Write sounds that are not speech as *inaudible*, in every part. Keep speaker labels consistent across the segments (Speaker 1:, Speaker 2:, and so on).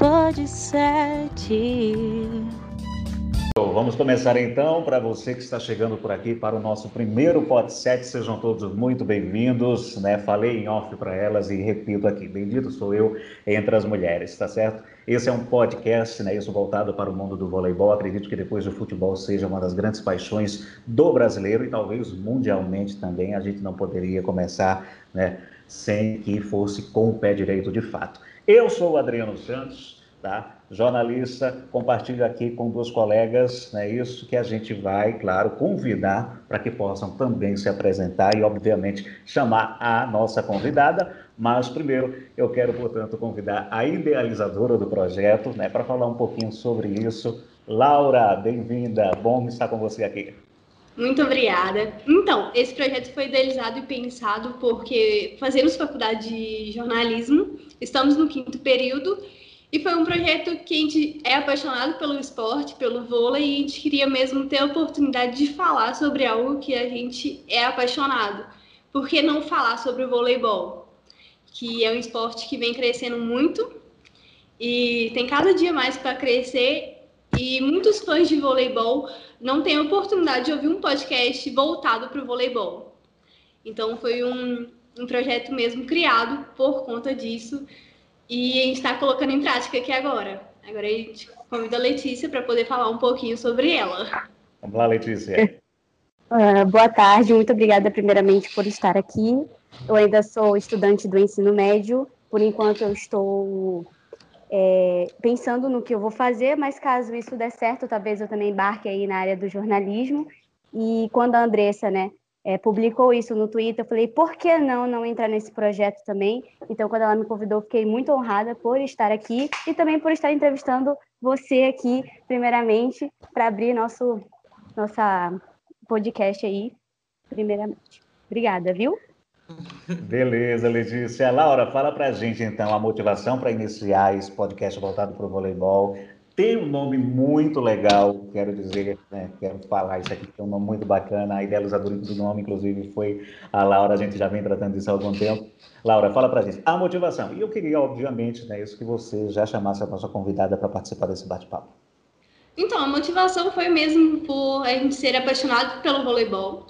Speaker 1: Pode sete.
Speaker 2: Vamos começar então. Para você que está chegando por aqui para o nosso primeiro Pod 7, sejam todos muito bem-vindos. Né? Falei em off para elas e repito aqui: bendito sou eu entre as mulheres, tá certo? Esse é um podcast, né, isso voltado para o mundo do voleibol. Acredito que depois do futebol seja uma das grandes paixões do brasileiro e talvez mundialmente também. A gente não poderia começar né, sem que fosse com o pé direito de fato. Eu sou o Adriano Santos, tá? jornalista, compartilho aqui com duas colegas, né, isso que a gente vai, claro, convidar para que possam também se apresentar e, obviamente, chamar a nossa convidada. Mas, primeiro, eu quero, portanto, convidar a idealizadora do projeto né, para falar um pouquinho sobre isso. Laura, bem-vinda, bom estar com você aqui.
Speaker 3: Muito obrigada. Então, esse projeto foi idealizado e pensado porque fazemos faculdade de jornalismo, estamos no quinto período e foi um projeto que a gente é apaixonado pelo esporte, pelo vôlei, e a gente queria mesmo ter a oportunidade de falar sobre algo que a gente é apaixonado. Por que não falar sobre o voleibol? Que é um esporte que vem crescendo muito e tem cada dia mais para crescer. E muitos fãs de voleibol não têm a oportunidade de ouvir um podcast voltado para o voleibol. Então, foi um, um projeto mesmo criado por conta disso e a gente está colocando em prática aqui agora. Agora a gente convida a Letícia para poder falar um pouquinho sobre ela.
Speaker 2: Vamos lá, Letícia.
Speaker 4: Uh, *laughs* boa tarde, muito obrigada primeiramente por estar aqui. Eu ainda sou estudante do ensino médio, por enquanto eu estou é, pensando no que eu vou fazer, mas caso isso der certo, talvez eu também embarque aí na área do jornalismo. E quando a Andressa, né, é, publicou isso no Twitter, eu falei, por que não não entrar nesse projeto também? Então, quando ela me convidou, fiquei muito honrada por estar aqui e também por estar entrevistando você aqui, primeiramente, para abrir nosso nossa podcast aí, primeiramente. Obrigada, viu?
Speaker 2: Beleza, Letícia. Laura, fala para a gente então a motivação para iniciar esse podcast voltado para o voleibol, tem um nome muito legal, quero dizer, né, quero falar isso aqui, tem um nome muito bacana. A idealizadora do nome, inclusive, foi a Laura, a gente já vem tratando disso há algum tempo. Laura, fala pra gente a motivação. E eu queria, obviamente, né, isso que você já chamasse a nossa convidada para participar desse bate-papo.
Speaker 3: Então, a motivação foi mesmo por a gente ser apaixonado pelo voleibol.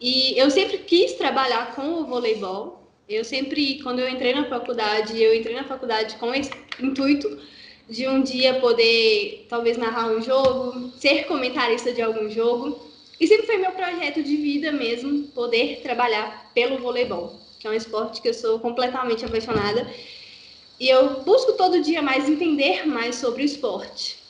Speaker 3: E eu sempre quis trabalhar com o voleibol. Eu sempre, quando eu entrei na faculdade, eu entrei na faculdade com esse intuito de um dia poder talvez narrar um jogo, ser comentarista de algum jogo. E sempre foi meu projeto de vida mesmo poder trabalhar pelo voleibol, que é um esporte que eu sou completamente apaixonada. E eu busco todo dia mais entender mais sobre o esporte.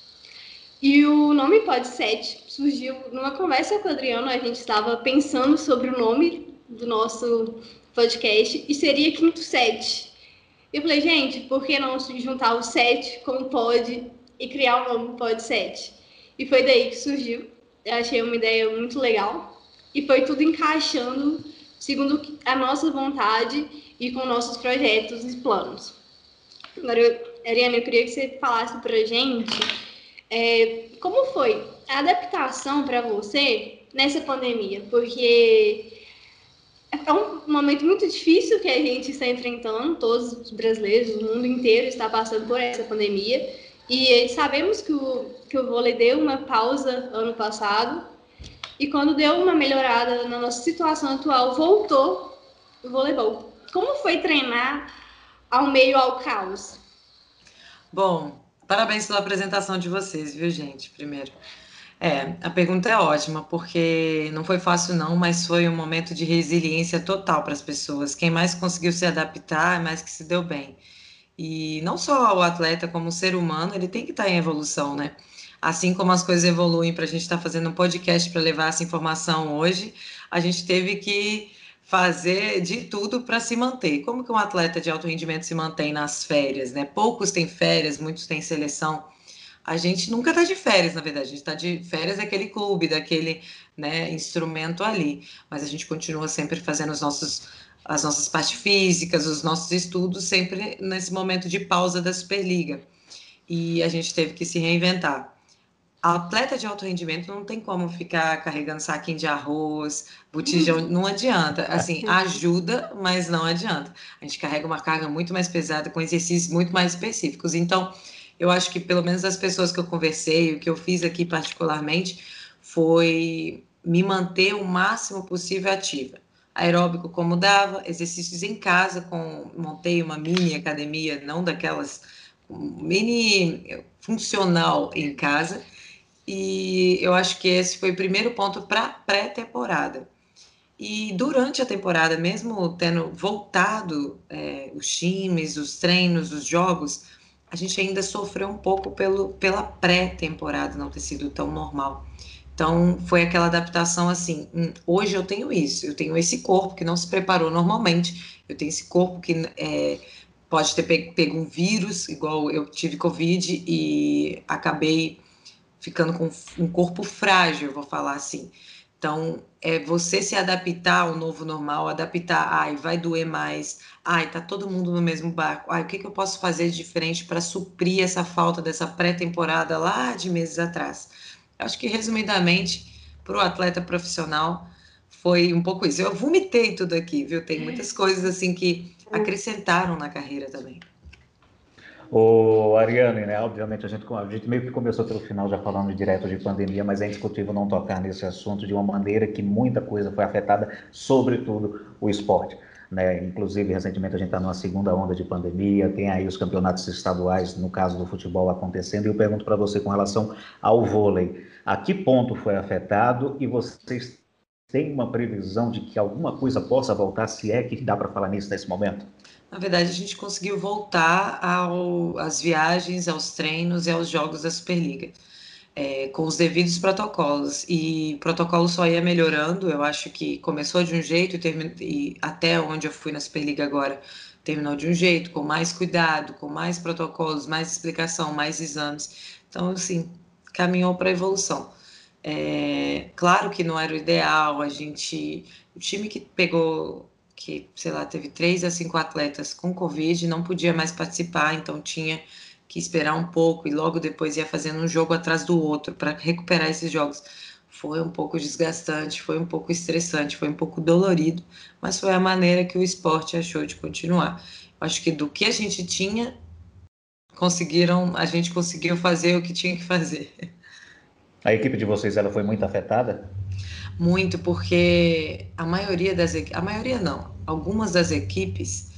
Speaker 3: E o nome Pod 7 surgiu numa conversa com o Adriano, a gente estava pensando sobre o nome do nosso podcast e seria Quinto Sete. Eu falei, gente, por que não juntar o 7 com o pod e criar o nome Pod 7? E foi daí que surgiu. Eu achei uma ideia muito legal. E foi tudo encaixando segundo a nossa vontade e com nossos projetos e planos. Agora, Ariana, eu queria que você falasse pra gente é, como foi a adaptação para você nessa pandemia, porque é um momento muito difícil que a gente está enfrentando, todos os brasileiros, o mundo inteiro está passando por essa pandemia. E sabemos que o, que o vôlei deu uma pausa ano passado, e quando deu uma melhorada na nossa situação atual, voltou o voleibol. Como foi treinar ao meio ao caos?
Speaker 5: Bom, parabéns pela apresentação de vocês, viu, gente? Primeiro. É, a pergunta é ótima, porque não foi fácil não, mas foi um momento de resiliência total para as pessoas. Quem mais conseguiu se adaptar, é mais que se deu bem. E não só o atleta, como o ser humano, ele tem que estar tá em evolução, né? Assim como as coisas evoluem para a gente estar tá fazendo um podcast para levar essa informação hoje, a gente teve que fazer de tudo para se manter. Como que um atleta de alto rendimento se mantém nas férias, né? Poucos têm férias, muitos têm seleção a gente nunca está de férias, na verdade, a gente está de férias daquele clube, daquele né, instrumento ali, mas a gente continua sempre fazendo os nossos, as nossas partes físicas, os nossos estudos, sempre nesse momento de pausa da Superliga. E a gente teve que se reinventar. A atleta de alto rendimento não tem como ficar carregando saquinho de arroz, botijão, não adianta. Assim, ajuda, mas não adianta. A gente carrega uma carga muito mais pesada, com exercícios muito mais específicos. Então, eu acho que pelo menos as pessoas que eu conversei, o que eu fiz aqui particularmente, foi me manter o máximo possível ativa. Aeróbico como dava, exercícios em casa, com montei uma mini academia, não daquelas mini funcional em casa. E eu acho que esse foi o primeiro ponto para pré-temporada. E durante a temporada, mesmo tendo voltado é, os times, os treinos, os jogos, a gente ainda sofreu um pouco pelo, pela pré-temporada não ter sido tão normal. Então, foi aquela adaptação assim: hum, hoje eu tenho isso, eu tenho esse corpo que não se preparou normalmente, eu tenho esse corpo que é, pode ter pego um vírus, igual eu tive Covid e acabei ficando com um corpo frágil, vou falar assim. Então, é você se adaptar ao novo normal, adaptar, ai, vai doer mais, ai, tá todo mundo no mesmo barco, ai, o que, que eu posso fazer de diferente para suprir essa falta dessa pré-temporada lá de meses atrás? Acho que, resumidamente, para o atleta profissional, foi um pouco isso. Eu vomitei tudo aqui, viu? Tem muitas coisas assim que acrescentaram na carreira também.
Speaker 2: O Ariane, né? Obviamente a gente, a gente meio que começou pelo final já falando direto de pandemia, mas é indiscutível não tocar nesse assunto de uma maneira que muita coisa foi afetada, sobretudo o esporte. Né? Inclusive, recentemente a gente está numa segunda onda de pandemia, tem aí os campeonatos estaduais, no caso do futebol, acontecendo, e eu pergunto para você com relação ao vôlei, a que ponto foi afetado e vocês têm uma previsão de que alguma coisa possa voltar, se é que dá para falar nisso nesse momento?
Speaker 5: Na verdade, a gente conseguiu voltar às viagens, aos treinos e aos jogos da Superliga, é, com os devidos protocolos. E o protocolo só ia melhorando. Eu acho que começou de um jeito e, e até onde eu fui na Superliga agora terminou de um jeito, com mais cuidado, com mais protocolos, mais explicação, mais exames. Então, assim, caminhou para a evolução. É, claro que não era o ideal, a gente. O time que pegou que, sei lá, teve três a cinco atletas com Covid, não podia mais participar, então tinha que esperar um pouco e logo depois ia fazendo um jogo atrás do outro para recuperar esses jogos. Foi um pouco desgastante, foi um pouco estressante, foi um pouco dolorido, mas foi a maneira que o esporte achou de continuar. Acho que do que a gente tinha, conseguiram, a gente conseguiu fazer o que tinha que fazer.
Speaker 2: A equipe de vocês ela foi muito afetada?
Speaker 5: Muito, porque a maioria das a maioria não, algumas das equipes,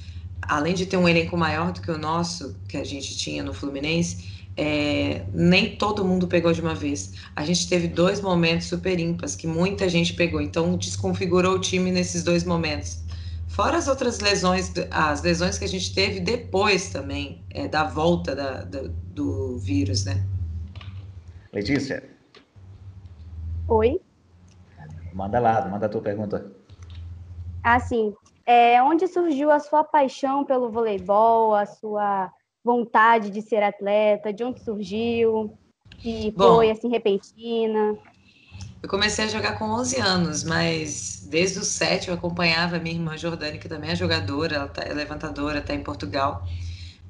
Speaker 5: além de ter um elenco maior do que o nosso, que a gente tinha no Fluminense, é, nem todo mundo pegou de uma vez. A gente teve dois momentos super ímpares que muita gente pegou, então desconfigurou o time nesses dois momentos. Fora as outras lesões, as lesões que a gente teve depois também, é, da volta da, da, do vírus, né?
Speaker 2: Letícia.
Speaker 4: Oi.
Speaker 2: Manda lá, manda a tua pergunta.
Speaker 4: Ah, sim. É, onde surgiu a sua paixão pelo voleibol, a sua vontade de ser atleta? De onde surgiu? Que Bom, foi assim repentina?
Speaker 5: Eu comecei a jogar com 11 anos, mas desde os 7 eu acompanhava a minha irmã Jordânia, que também é jogadora, ela tá, é levantadora, está em Portugal.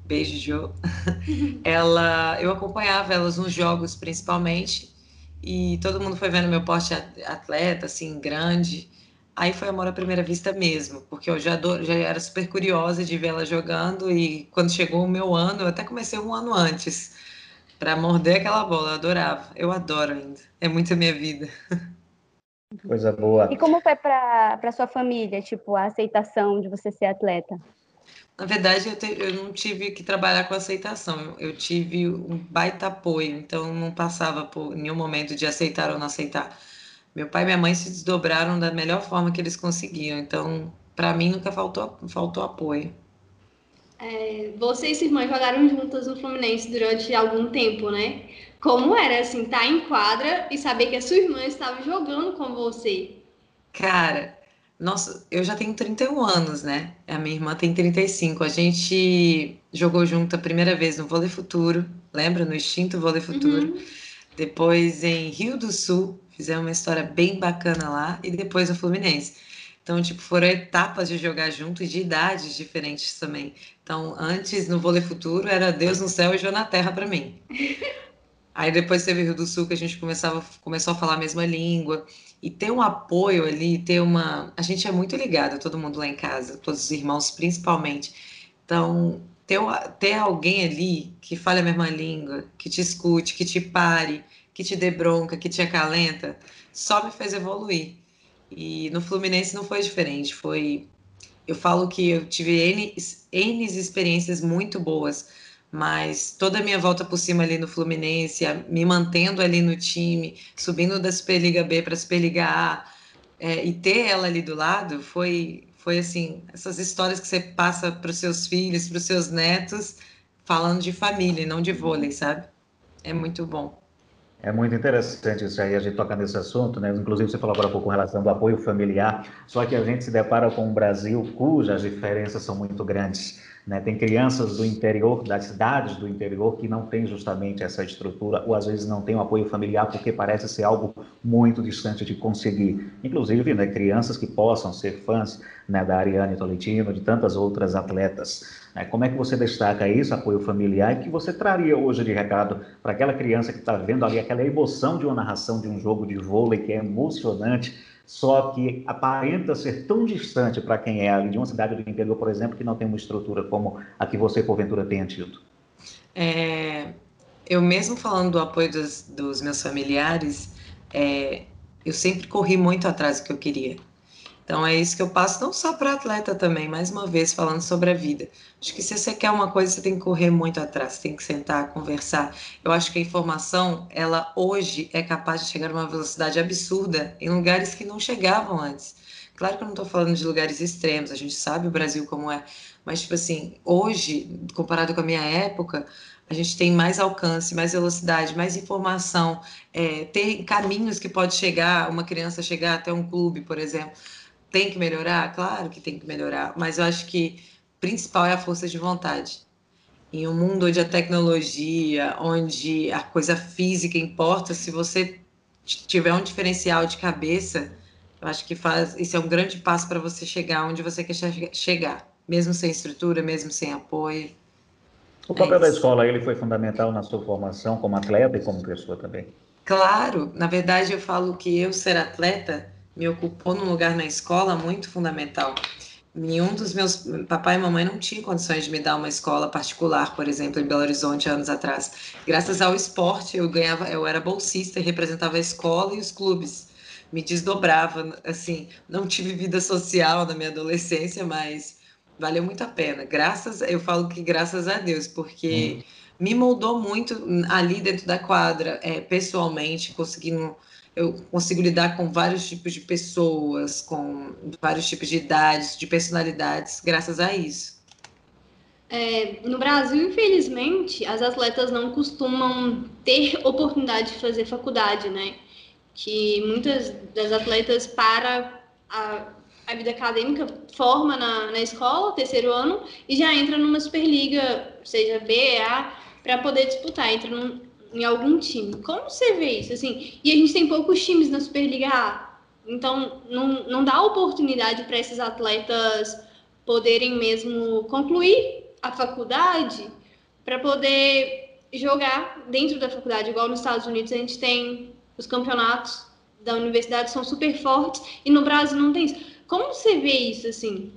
Speaker 5: Beijo, Jo. *laughs* ela, eu acompanhava elas nos jogos, principalmente, e todo mundo foi vendo meu porte atleta, assim, grande. Aí foi amor à primeira vista mesmo, porque eu já, do, já era super curiosa de ver ela jogando e quando chegou o meu ano, eu até comecei um ano antes para morder aquela bola, eu adorava. Eu adoro ainda. É muito a minha vida. *laughs*
Speaker 2: Coisa boa.
Speaker 4: E como foi para sua família, tipo, a aceitação de você ser atleta?
Speaker 5: Na verdade, eu, te, eu, não tive que trabalhar com aceitação, eu, eu, tive um baita apoio, então não passava por nenhum momento de aceitar ou não aceitar. Meu pai e minha mãe se desdobraram da melhor forma que eles conseguiam, então para mim nunca faltou, faltou apoio.
Speaker 3: É, você e sua irmã jogaram juntas no Fluminense durante algum tempo, né? Como era assim, estar tá em quadra e saber que a sua irmã estava jogando com você?
Speaker 5: Cara, nossa, eu já tenho 31 anos, né? A minha irmã tem 35. A gente jogou junto a primeira vez no Vôlei Futuro, lembra? No extinto Vôlei Futuro. Uhum. Depois em Rio do Sul, fizemos uma história bem bacana lá. E depois no Fluminense. Então, tipo, foram etapas de jogar junto e de idades diferentes também. Então, antes no Vôlei Futuro era Deus no céu e João na terra para mim. *laughs* Aí depois teve Rio do Sul que a gente começava, começou a falar a mesma língua e ter um apoio ali, ter uma. A gente é muito ligado, todo mundo lá em casa, todos os irmãos principalmente. Então, ter, ter alguém ali que fale a mesma língua, que te escute, que te pare, que te dê bronca, que te acalenta, só me fez evoluir. E no Fluminense não foi diferente. Foi, eu falo que eu tive N, N experiências muito boas, mas toda a minha volta por cima ali no Fluminense, me mantendo ali no time, subindo da Superliga B para a Superliga A, é, e ter ela ali do lado, foi, foi assim, essas histórias que você passa para os seus filhos, para os seus netos, falando de família, não de vôlei, sabe? É muito bom.
Speaker 2: É muito interessante isso aí, a gente tocar nesse assunto, né? Inclusive, você falou agora um pouco com relação do apoio familiar, só que a gente se depara com um Brasil cujas diferenças são muito grandes. Né? Tem crianças do interior, das cidades do interior, que não têm justamente essa estrutura, ou às vezes não têm o apoio familiar, porque parece ser algo muito distante de conseguir. Inclusive, né, crianças que possam ser fãs né, da Ariane Tolentino, de tantas outras atletas. Né? Como é que você destaca isso, apoio familiar, e que você traria hoje de recado para aquela criança que está vendo ali aquela emoção de uma narração de um jogo de vôlei que é emocionante, só que aparenta ser tão distante para quem é de uma cidade do interior, por exemplo, que não tem uma estrutura como a que você, porventura, tenha tido?
Speaker 5: É, eu mesmo falando do apoio dos, dos meus familiares, é, eu sempre corri muito atrás do que eu queria. Então é isso que eu passo, não só para atleta também, mais uma vez falando sobre a vida. Acho que se você quer uma coisa, você tem que correr muito atrás, tem que sentar, conversar. Eu acho que a informação, ela hoje é capaz de chegar a uma velocidade absurda em lugares que não chegavam antes. Claro que eu não estou falando de lugares extremos, a gente sabe o Brasil como é, mas tipo assim, hoje, comparado com a minha época, a gente tem mais alcance, mais velocidade, mais informação, é, tem caminhos que pode chegar, uma criança chegar até um clube, por exemplo tem que melhorar? Claro que tem que melhorar, mas eu acho que principal é a força de vontade. Em um mundo onde a tecnologia, onde a coisa física importa, se você tiver um diferencial de cabeça, eu acho que faz isso é um grande passo para você chegar onde você quer chegar, mesmo sem estrutura, mesmo sem apoio.
Speaker 2: O papel é da escola ele foi fundamental na sua formação como atleta e como pessoa também.
Speaker 5: Claro, na verdade eu falo que eu ser atleta me ocupou num lugar na escola muito fundamental. Nenhum dos meus papai e mamãe não tinham condições de me dar uma escola particular, por exemplo, em Belo Horizonte anos atrás. Graças ao esporte, eu ganhava, eu era bolsista e representava a escola e os clubes. Me desdobrava, assim, não tive vida social na minha adolescência, mas valeu muito a pena. Graças, eu falo que graças a Deus, porque hum. me moldou muito ali dentro da quadra, é, pessoalmente, conseguindo eu consigo lidar com vários tipos de pessoas, com vários tipos de idades, de personalidades, graças a isso.
Speaker 3: É, no Brasil, infelizmente, as atletas não costumam ter oportunidade de fazer faculdade, né? Que muitas das atletas para a, a vida acadêmica forma na, na escola, terceiro ano, e já entra numa Superliga, seja B, para poder disputar. Entra num, em algum time. Como você vê isso? Assim, e a gente tem poucos times na Superliga A. Então, não, não dá oportunidade para esses atletas poderem mesmo concluir a faculdade para poder jogar dentro da faculdade. Igual nos Estados Unidos, a gente tem os campeonatos da universidade são super fortes e no Brasil não tem isso. Como você vê isso assim?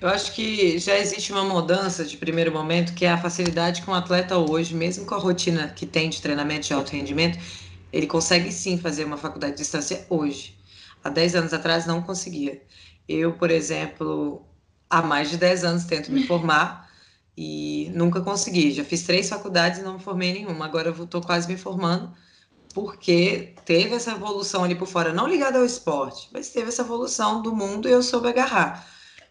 Speaker 5: Eu acho que já existe uma mudança de primeiro momento, que é a facilidade que um atleta hoje, mesmo com a rotina que tem de treinamento de alto rendimento, ele consegue sim fazer uma faculdade de distância hoje. Há 10 anos atrás não conseguia. Eu, por exemplo, há mais de 10 anos tento me formar e nunca consegui. Já fiz três faculdades e não me formei nenhuma. Agora eu estou quase me formando porque teve essa evolução ali por fora, não ligada ao esporte, mas teve essa evolução do mundo e eu soube agarrar.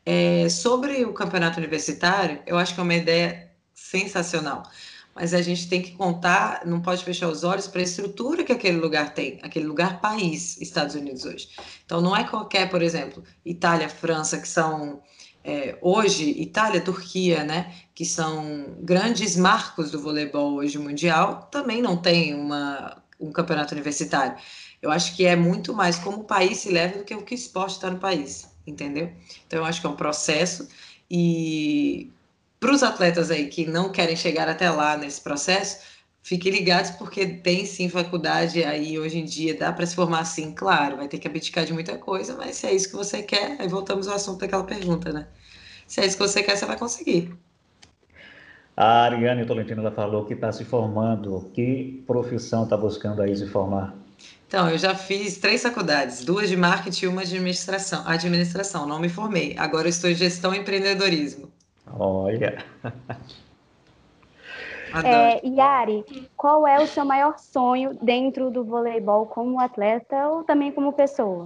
Speaker 5: É, sobre o campeonato universitário, eu acho que é uma ideia sensacional. Mas a gente tem que contar, não pode fechar os olhos para a estrutura que aquele lugar tem, aquele lugar país, Estados Unidos hoje. Então não é qualquer, por exemplo, Itália, França, que são é, hoje, Itália, Turquia, né, que são grandes marcos do voleibol hoje mundial, também não tem uma, um campeonato universitário. Eu acho que é muito mais como o país se leva do que o que o esporte está no país entendeu? Então eu acho que é um processo e para os atletas aí que não querem chegar até lá nesse processo, fiquem ligados porque tem sim faculdade aí hoje em dia, dá para se formar assim, claro, vai ter que abdicar de muita coisa, mas se é isso que você quer, aí voltamos ao assunto daquela pergunta, né? Se é isso que você quer, você vai conseguir.
Speaker 2: A Ariane Tolentino ela falou que está se formando. Que profissão está buscando aí se formar?
Speaker 5: Então, eu já fiz três faculdades, duas de marketing e uma de administração. Administração, não me formei. Agora eu estou em gestão e empreendedorismo.
Speaker 2: Olha. *laughs*
Speaker 4: É, Yari, qual é o seu maior sonho dentro do voleibol como atleta ou também como pessoa?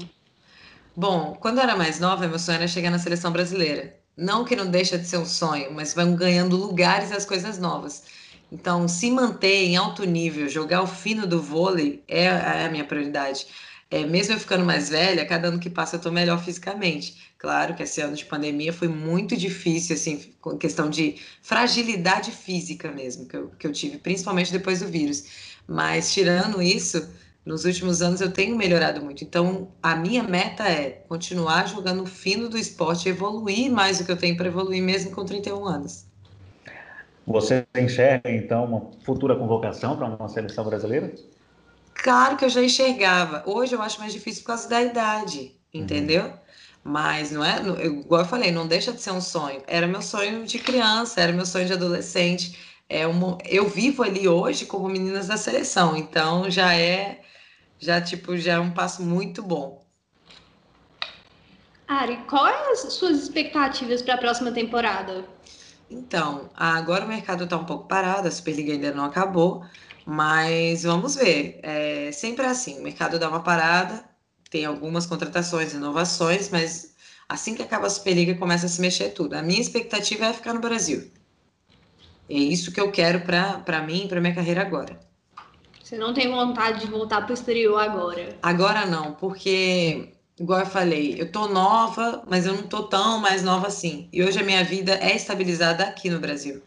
Speaker 5: Bom, quando eu era mais nova, meu sonho era chegar na seleção brasileira. Não que não deixa de ser um sonho, mas vão ganhando lugares as coisas novas. Então, se manter em alto nível, jogar o fino do vôlei é, é a minha prioridade. É, mesmo eu ficando mais velha, cada ano que passa eu estou melhor fisicamente. Claro que esse ano de pandemia foi muito difícil, assim, com questão de fragilidade física mesmo, que eu, que eu tive, principalmente depois do vírus. Mas, tirando isso, nos últimos anos eu tenho melhorado muito. Então, a minha meta é continuar jogando fino do esporte, evoluir mais do que eu tenho para evoluir, mesmo com 31 anos.
Speaker 2: Você enxerga, então, uma futura convocação para uma seleção brasileira?
Speaker 5: Claro que eu já enxergava. Hoje eu acho mais difícil por causa da idade, entendeu? Uhum. Mas não é, igual eu falei, não deixa de ser um sonho. Era meu sonho de criança, era meu sonho de adolescente. É uma, eu vivo ali hoje como meninas da seleção, então já é, já tipo, já é um passo muito bom.
Speaker 3: Ari, quais as suas expectativas para a próxima temporada?
Speaker 5: Então, agora o mercado está um pouco parado, a Superliga ainda não acabou, mas vamos ver. É sempre assim, o mercado dá uma parada, tem algumas contratações, inovações, mas assim que acaba a Superliga começa a se mexer tudo. A minha expectativa é ficar no Brasil. É isso que eu quero para mim, para minha carreira agora.
Speaker 3: Você não tem vontade de voltar para o exterior agora?
Speaker 5: Agora não, porque igual eu falei, eu tô nova, mas eu não tô tão mais nova assim. E hoje a minha vida é estabilizada aqui no Brasil.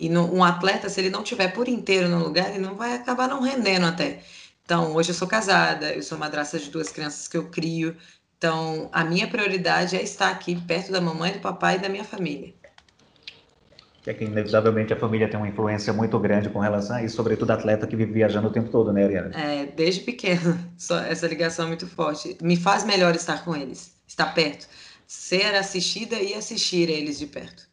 Speaker 5: E no, um atleta, se ele não tiver por inteiro no lugar, ele não vai acabar não rendendo até. Então, hoje eu sou casada, eu sou madrasta de duas crianças que eu crio. Então, a minha prioridade é estar aqui perto da mamãe, do papai e da minha família
Speaker 2: que é que inevitavelmente a família tem uma influência muito grande com relação a isso, sobretudo atleta que vive viajando o tempo todo, né, Ariana?
Speaker 5: É, desde pequeno, *laughs* essa ligação é muito forte. Me faz melhor estar com eles, estar perto, ser assistida e assistir eles de perto.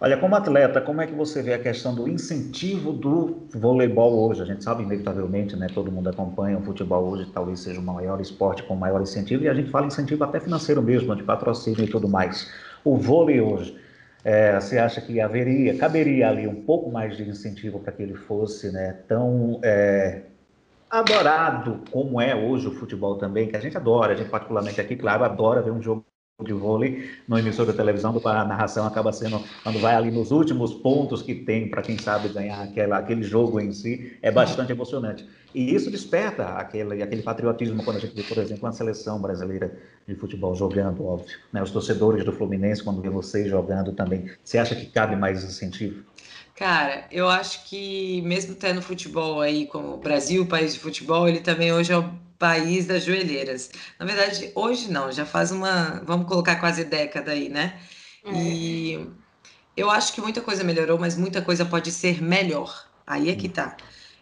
Speaker 2: Olha, como atleta, como é que você vê a questão do incentivo do voleibol hoje? A gente sabe, inevitavelmente, né? Todo mundo acompanha o futebol hoje, talvez seja o maior esporte com maior incentivo, e a gente fala incentivo até financeiro mesmo, de patrocínio e tudo mais. O vôlei hoje, é, você acha que haveria, caberia ali um pouco mais de incentivo para que ele fosse né, tão é, adorado como é hoje o futebol também, que a gente adora, a gente particularmente aqui, claro, adora ver um jogo de vôlei no emissor da televisão, a narração acaba sendo, quando vai ali nos últimos pontos que tem para quem sabe ganhar aquela, aquele jogo em si, é bastante emocionante. E isso desperta aquele, aquele patriotismo quando a gente vê, por exemplo, uma seleção brasileira de futebol jogando, óbvio. Né? Os torcedores do Fluminense, quando vê vocês jogando também. Você acha que cabe mais incentivo?
Speaker 5: Cara, eu acho que mesmo tendo futebol aí como o Brasil, país de futebol, ele também hoje é o país das joelheiras. Na verdade, hoje não, já faz uma, vamos colocar quase década aí, né? É. E eu acho que muita coisa melhorou, mas muita coisa pode ser melhor. Aí é que tá.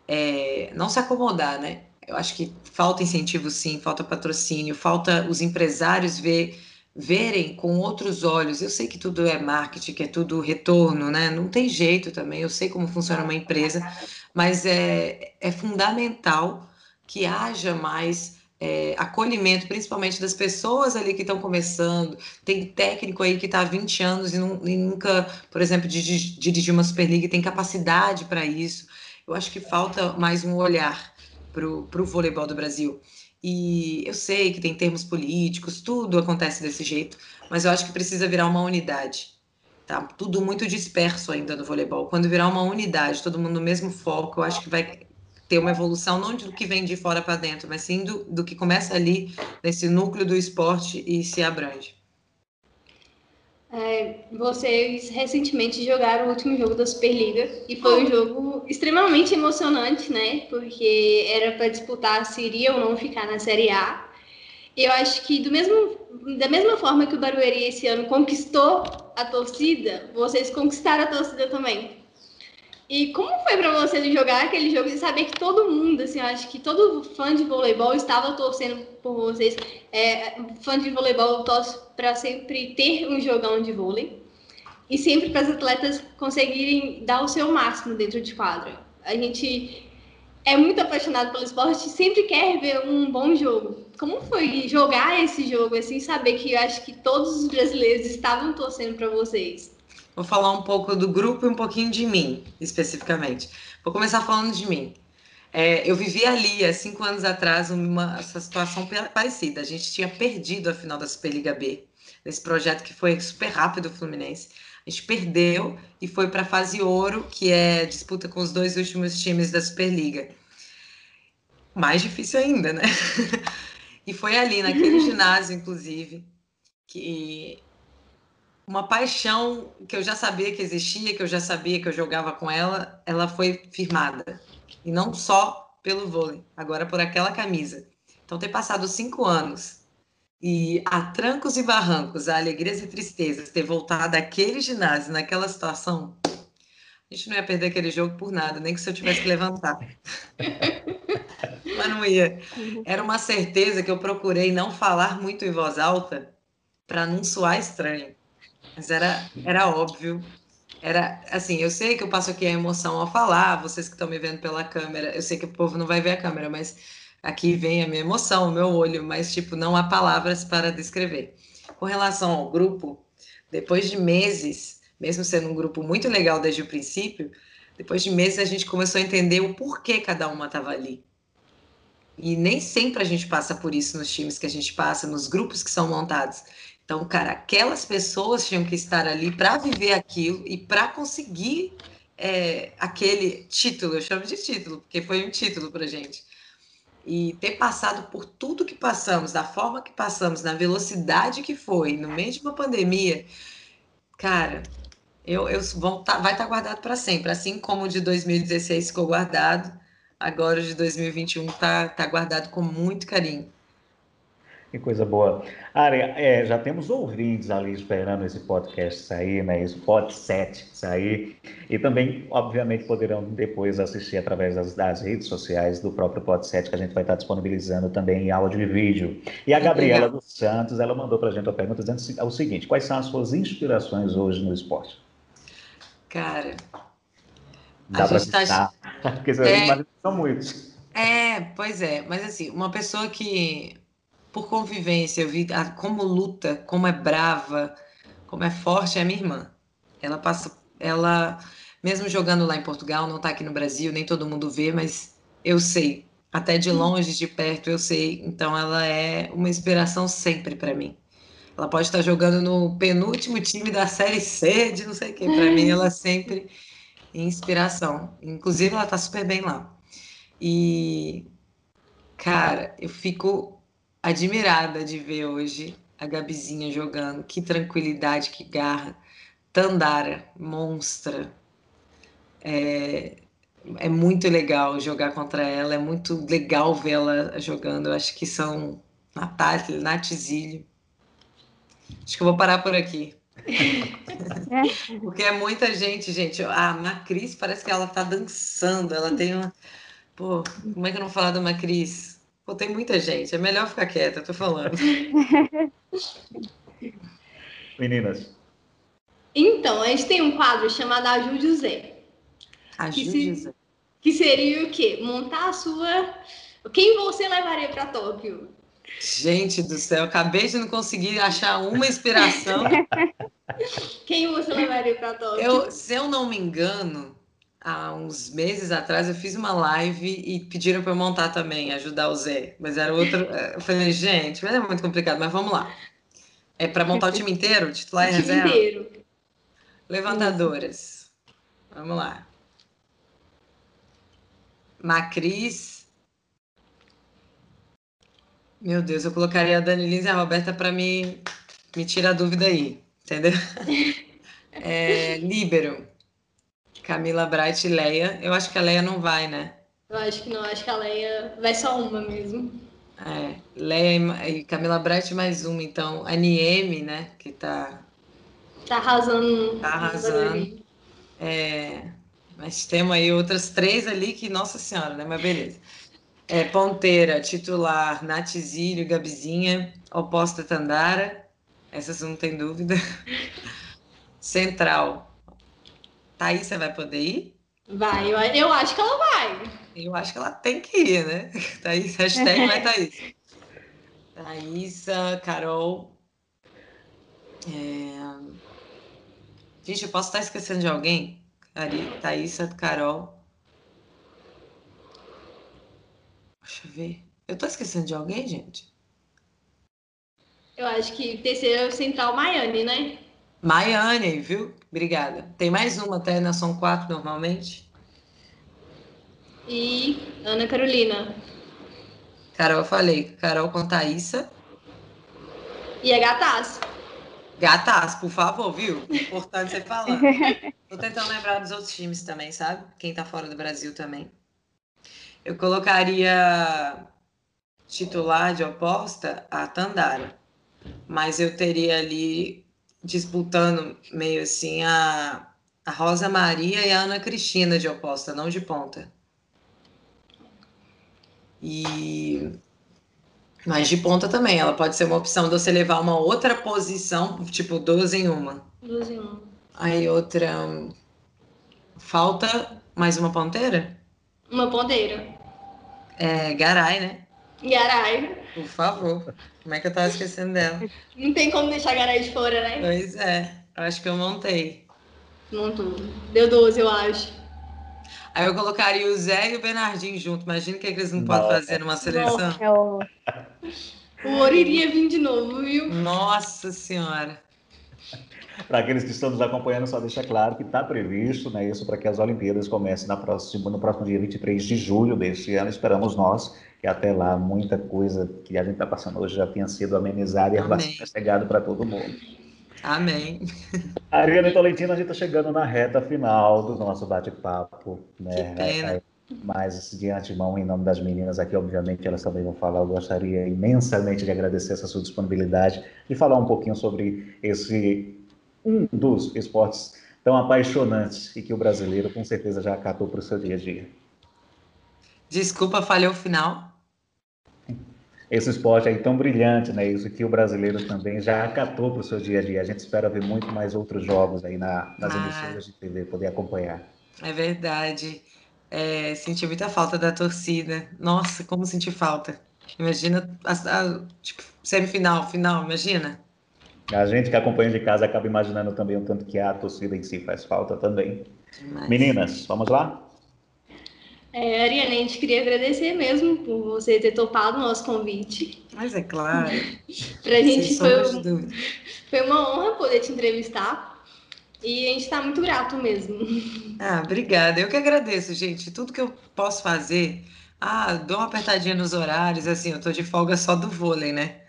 Speaker 5: É, não se acomodar, né? Eu acho que falta incentivo, sim, falta patrocínio, falta os empresários ver, verem com outros olhos. Eu sei que tudo é marketing, que é tudo retorno, né? Não tem jeito também. Eu sei como funciona uma empresa, mas é, é fundamental que haja mais é, acolhimento, principalmente das pessoas ali que estão começando. Tem técnico aí que está há 20 anos e, não, e nunca, por exemplo, dirigir uma Superliga tem capacidade para isso. Eu acho que falta mais um olhar para o voleibol do Brasil. E eu sei que tem termos políticos, tudo acontece desse jeito, mas eu acho que precisa virar uma unidade. Tá tudo muito disperso ainda no voleibol. Quando virar uma unidade, todo mundo no mesmo foco, eu acho que vai ter uma evolução não do que vem de fora para dentro, mas sim do, do que começa ali nesse núcleo do esporte e se abrange.
Speaker 3: É, vocês recentemente jogaram o último jogo da Superliga e foi um jogo extremamente emocionante, né? Porque era para disputar se iria ou não ficar na Série A. E eu acho que do mesmo, da mesma forma que o Barueri esse ano conquistou a torcida, vocês conquistaram a torcida também. E como foi para você jogar aquele jogo e saber que todo mundo, assim, eu acho que todo fã de voleibol estava torcendo por vocês. É, fã de voleibol torce para sempre ter um jogão de vôlei. e sempre para as atletas conseguirem dar o seu máximo dentro de quadra. A gente é muito apaixonado pelo esporte e sempre quer ver um bom jogo. Como foi jogar esse jogo assim, saber que eu acho que todos os brasileiros estavam torcendo para vocês?
Speaker 5: Vou falar um pouco do grupo e um pouquinho de mim, especificamente. Vou começar falando de mim. É, eu vivi ali, há cinco anos atrás, uma essa situação parecida. A gente tinha perdido a final da Superliga B, nesse projeto que foi super rápido o Fluminense. A gente perdeu e foi para a fase ouro, que é disputa com os dois últimos times da Superliga. Mais difícil ainda, né? *laughs* e foi ali, naquele *laughs* ginásio, inclusive, que uma paixão que eu já sabia que existia, que eu já sabia que eu jogava com ela, ela foi firmada. E não só pelo vôlei, agora por aquela camisa. Então, ter passado cinco anos e a trancos e barrancos, a alegrias e tristezas, ter voltado àquele ginásio, naquela situação, a gente não ia perder aquele jogo por nada, nem que se eu tivesse que levantar. Mas não ia. Era uma certeza que eu procurei não falar muito em voz alta para não soar estranho. Mas era, era óbvio era assim, eu sei que eu passo aqui a emoção ao falar, vocês que estão me vendo pela câmera, eu sei que o povo não vai ver a câmera, mas aqui vem a minha emoção, o meu olho, mas tipo, não há palavras para descrever. Com relação ao grupo, depois de meses, mesmo sendo um grupo muito legal desde o princípio, depois de meses a gente começou a entender o porquê cada uma estava ali. E nem sempre a gente passa por isso nos times que a gente passa, nos grupos que são montados. Então, cara, aquelas pessoas tinham que estar ali para viver aquilo e para conseguir é, aquele título, eu chamo de título, porque foi um título para gente. E ter passado por tudo que passamos, da forma que passamos, na velocidade que foi, no meio de uma pandemia, cara, eu, eu tá, vai estar tá guardado para sempre. Assim como o de 2016 ficou guardado, agora o de 2021 está tá guardado com muito carinho.
Speaker 2: Que coisa boa. Ari, é, já temos ouvintes ali esperando esse podcast sair, né? Esse pod 7 sair. E também, obviamente, poderão depois assistir através das, das redes sociais do próprio pod 7, que a gente vai estar disponibilizando também em áudio e vídeo. E a Gabriela dos Santos, ela mandou para a gente uma pergunta dizendo o seguinte: quais são as suas inspirações hoje no esporte?
Speaker 5: Cara,
Speaker 2: Dá para citar, tá... *laughs* porque é... são muitos.
Speaker 5: É, pois é, mas assim, uma pessoa que por convivência, eu vi como luta, como é brava, como é forte é a minha irmã. Ela passa, ela, mesmo jogando lá em Portugal, não está aqui no Brasil, nem todo mundo vê, mas eu sei, até de longe, de perto, eu sei. Então ela é uma inspiração sempre para mim. Ela pode estar jogando no penúltimo time da Série C, de não sei o quê. Para mim, ela é sempre inspiração. Inclusive, ela está super bem lá. E, cara, eu fico admirada de ver hoje a Gabizinha jogando. Que tranquilidade, que garra. Tandara, monstra. É, é muito legal jogar contra ela, é muito legal vê-la jogando. Eu acho que são Natália, Natizílio. Acho que eu vou parar por aqui. *laughs* É. Porque é muita gente, gente. A Macris parece que ela tá dançando, ela tem uma. Pô, como é que eu não vou falar da Macris? Pô, tem muita gente, é melhor ficar quieta, tô falando. *laughs*
Speaker 2: Meninas.
Speaker 3: Então, a gente tem um quadro chamado Ajude o Zé.
Speaker 5: Ajude o Zé.
Speaker 3: Que seria o quê? Montar a sua. Quem você levaria para Tóquio?
Speaker 5: Gente do céu, acabei de não conseguir achar uma inspiração. *laughs*
Speaker 3: Quem você levaria para Tóquio?
Speaker 5: Eu, se eu não me engano, há uns meses atrás eu fiz uma live e pediram para eu montar também, ajudar o Zé. Mas era outro. *laughs* Eu falei, gente, mas é muito complicado, mas vamos lá. É para montar o time inteiro, titular e reserva? inteiro. Levantadoras. Vamos lá. Macris. Meu Deus, eu colocaria a Dani Lins e a Roberta para me, me tirar a dúvida aí, entendeu? *laughs* É, Líbero. Camila Bright e Leia. Eu acho que a Leia não vai, né?
Speaker 3: Eu acho que não, acho que a Leia vai só uma mesmo.
Speaker 5: É, Leia e Camila Bright mais uma, então. A Nieme, né? Que tá.
Speaker 3: Tá arrasando.
Speaker 5: Tá arrasando. É, mas temos aí outras três ali que, nossa senhora, né? Mas beleza. É, ponteira, titular, Natizílio, Gabizinha, oposta Tandara. Essas não tem dúvida. *laughs* Central. Thaís, você vai poder ir?
Speaker 3: Vai, eu, eu acho que ela vai.
Speaker 5: Eu acho que ela tem que ir, né? *laughs* Thaís, hashtag vai *laughs* Thaís. Thaísa, Carol. É... Gente, eu posso estar esquecendo de alguém? Thaísa, Carol. Deixa eu ver. Eu tô esquecendo de alguém, gente?
Speaker 3: Eu acho que terceiro é o Central Miami, né?
Speaker 5: Miami, viu? Obrigada. Tem mais uma até, né? São quatro normalmente.
Speaker 3: E Ana Carolina.
Speaker 5: Carol, eu falei. Carol com Thaísa.
Speaker 3: E a Gataz.
Speaker 5: Gataz, por favor, viu? Importante você falar. *laughs* Tô tentando lembrar dos outros times também, sabe? Quem tá fora do Brasil também. Eu colocaria titular de oposta a Tandara. Mas eu teria ali disputando meio assim a, a Rosa Maria e a Ana Cristina de oposta, não de ponta. E mas de ponta também, ela pode ser uma opção de você levar uma outra posição, tipo 12 em uma.
Speaker 3: 12 em uma.
Speaker 5: Aí outra. Falta mais uma ponteira?
Speaker 3: Uma ponteira.
Speaker 5: É, Garay, né?
Speaker 3: Garay.
Speaker 5: Por favor. Como é que eu tava esquecendo dela?
Speaker 3: Não tem como deixar Garay de fora, né?
Speaker 5: Pois é. Eu acho que eu montei.
Speaker 3: Montou. Deu 12, eu acho.
Speaker 5: Aí eu colocaria o Zé e o Bernardinho junto. Imagina o que, é que eles não podem fazer numa seleção.
Speaker 3: O ouro iria vir de novo, viu?
Speaker 5: Nossa Senhora.
Speaker 2: Para aqueles que estão nos acompanhando, só deixa claro que está previsto né, isso para que as Olimpíadas comecem na próxima, no próximo dia 23 de julho deste ano. Esperamos nós que até lá muita coisa que a gente está passando hoje já tenha sido amenizada e a vacina chegado para todo mundo.
Speaker 5: Amém.
Speaker 2: Ariana e Tolentino, a gente está chegando na reta final do nosso bate-papo. Né?
Speaker 5: Que pena.
Speaker 2: Mas, de antemão, em nome das meninas aqui, obviamente, elas também vão falar. Eu gostaria imensamente de agradecer essa sua disponibilidade e falar um pouquinho sobre esse um dos esportes tão apaixonantes e que o brasileiro, com certeza, já acatou para o seu dia a dia.
Speaker 5: Desculpa, falhou o final
Speaker 2: esse esporte aí tão brilhante, né? Isso que o brasileiro também já acatou para o seu dia a dia. A gente espera ver muito mais outros jogos aí na, nas ah, emissoras de TV, poder acompanhar.
Speaker 5: É verdade. É, senti muita falta da torcida. Nossa, como senti falta. Imagina a, a tipo, semifinal, final, imagina.
Speaker 2: A gente que acompanha de casa acaba imaginando também o tanto que a torcida em si faz falta também. Demais. Meninas, vamos lá?
Speaker 3: É, Ariane, a gente queria agradecer mesmo por você ter topado o nosso convite.
Speaker 5: Mas é claro. *laughs*
Speaker 3: Para a gente foi, um, foi uma honra poder te entrevistar. E a gente está muito grato mesmo.
Speaker 5: Ah, obrigada. Eu que agradeço, gente. Tudo que eu posso fazer. Ah, dou uma apertadinha nos horários, assim, eu tô de folga só do vôlei, né?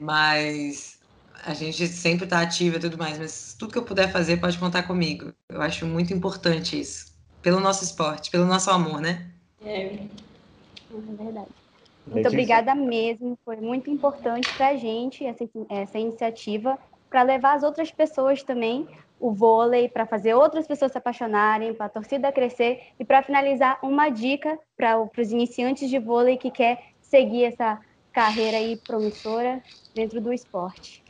Speaker 5: Mas a gente sempre tá ativa e tudo mais, mas tudo que eu puder fazer pode contar comigo. Eu acho muito importante isso pelo nosso esporte, pelo nosso amor, né?
Speaker 3: É,
Speaker 4: é verdade. Muito obrigada mesmo, foi muito importante para a gente essa, essa iniciativa, para levar as outras pessoas também o vôlei, para fazer outras pessoas se apaixonarem, para a torcida crescer e para finalizar uma dica para os iniciantes de vôlei que quer seguir essa carreira aí promissora dentro do esporte.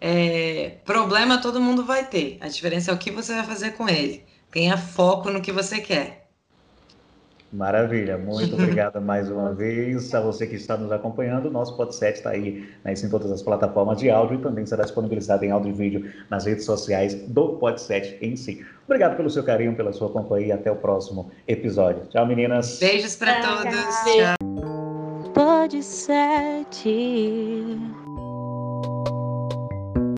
Speaker 5: É, problema todo mundo vai ter, a diferença é o que você vai fazer com ele. Tenha foco no que você quer.
Speaker 2: Maravilha, muito obrigada mais uma vez a você que está nos acompanhando. O nosso podcast está aí né, em todas as plataformas de áudio e também será disponibilizado em áudio e vídeo nas redes sociais do podcast em si. Obrigado pelo seu carinho, pela sua companhia e até o próximo episódio. Tchau, meninas.
Speaker 5: Beijos para todos.
Speaker 3: Tchau.
Speaker 1: Podcast.